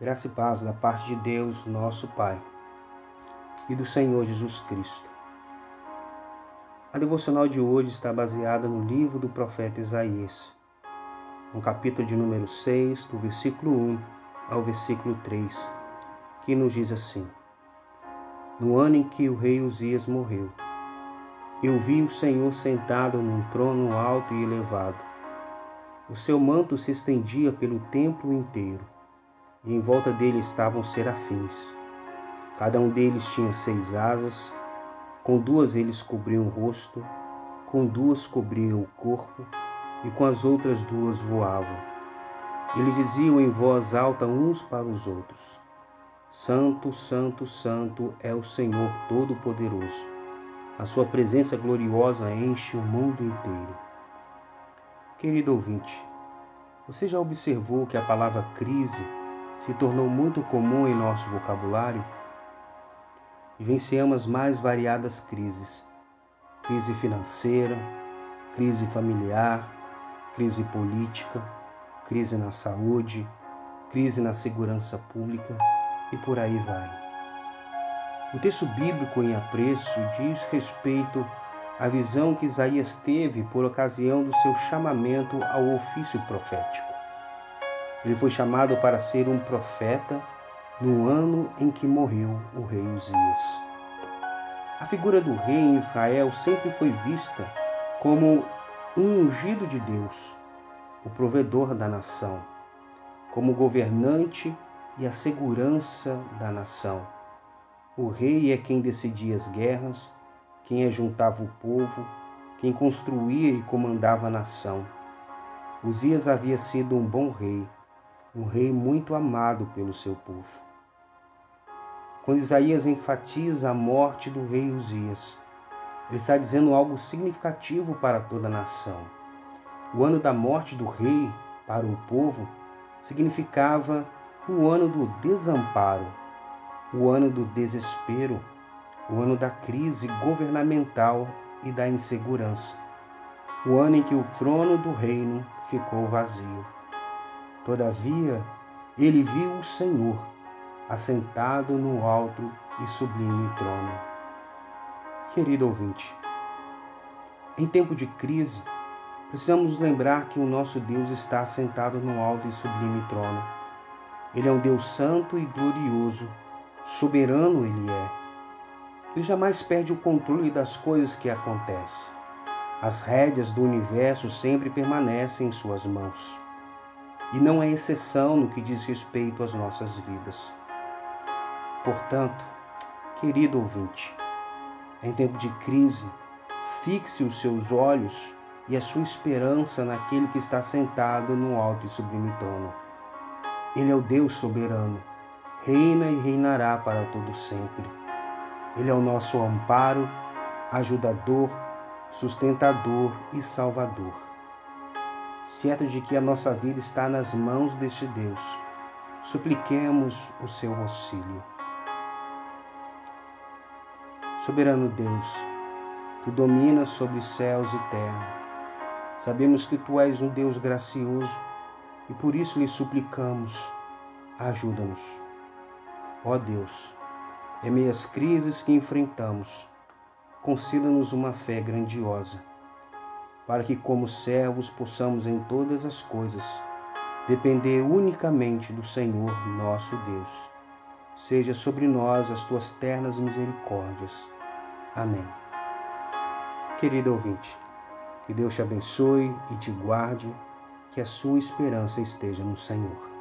Graça e paz da parte de Deus, nosso Pai, e do Senhor Jesus Cristo. A devocional de hoje está baseada no livro do profeta Isaías, no capítulo de número 6, do versículo 1 ao versículo 3, que nos diz assim: No ano em que o rei Uzias morreu, eu vi o Senhor sentado num trono alto e elevado. O seu manto se estendia pelo templo inteiro e em volta dele estavam serafins. Cada um deles tinha seis asas, com duas eles cobriam o rosto, com duas cobriam o corpo, e com as outras duas voavam. Eles diziam em voz alta uns para os outros: Santo, Santo, Santo é o Senhor Todo-Poderoso. A sua presença gloriosa enche o mundo inteiro. Querido ouvinte, você já observou que a palavra crise se tornou muito comum em nosso vocabulário, vivenciamos mais variadas crises: crise financeira, crise familiar, crise política, crise na saúde, crise na segurança pública e por aí vai. O texto bíblico em apreço diz respeito à visão que Isaías teve por ocasião do seu chamamento ao ofício profético. Ele foi chamado para ser um profeta no ano em que morreu o rei Uzias. A figura do rei em Israel sempre foi vista como um ungido de Deus, o provedor da nação, como governante e a segurança da nação. O rei é quem decidia as guerras, quem ajuntava o povo, quem construía e comandava a nação. Uzias havia sido um bom rei, um rei muito amado pelo seu povo. Quando Isaías enfatiza a morte do rei Uzias, ele está dizendo algo significativo para toda a nação. O ano da morte do rei para o povo significava o ano do desamparo, o ano do desespero, o ano da crise governamental e da insegurança, o ano em que o trono do reino ficou vazio. Todavia, ele viu o Senhor assentado no alto e sublime trono. Querido ouvinte, em tempo de crise, precisamos nos lembrar que o nosso Deus está assentado no alto e sublime trono. Ele é um Deus santo e glorioso, soberano ele é. Ele jamais perde o controle das coisas que acontecem. As rédeas do universo sempre permanecem em suas mãos e não é exceção no que diz respeito às nossas vidas. Portanto, querido ouvinte, em tempo de crise, fixe os seus olhos e a sua esperança naquele que está sentado no alto e sublime trono. Ele é o Deus soberano, reina e reinará para todo sempre. Ele é o nosso amparo, ajudador, sustentador e salvador certo de que a nossa vida está nas mãos deste Deus. Supliquemos o seu auxílio. Soberano Deus, tu dominas sobre céus e terra. Sabemos que tu és um Deus gracioso e por isso lhe suplicamos, ajuda-nos. Ó Deus, em meio às crises que enfrentamos, conceda-nos uma fé grandiosa para que, como servos, possamos em todas as coisas depender unicamente do Senhor nosso Deus. Seja sobre nós as tuas ternas misericórdias. Amém. Querido ouvinte, que Deus te abençoe e te guarde, que a sua esperança esteja no Senhor.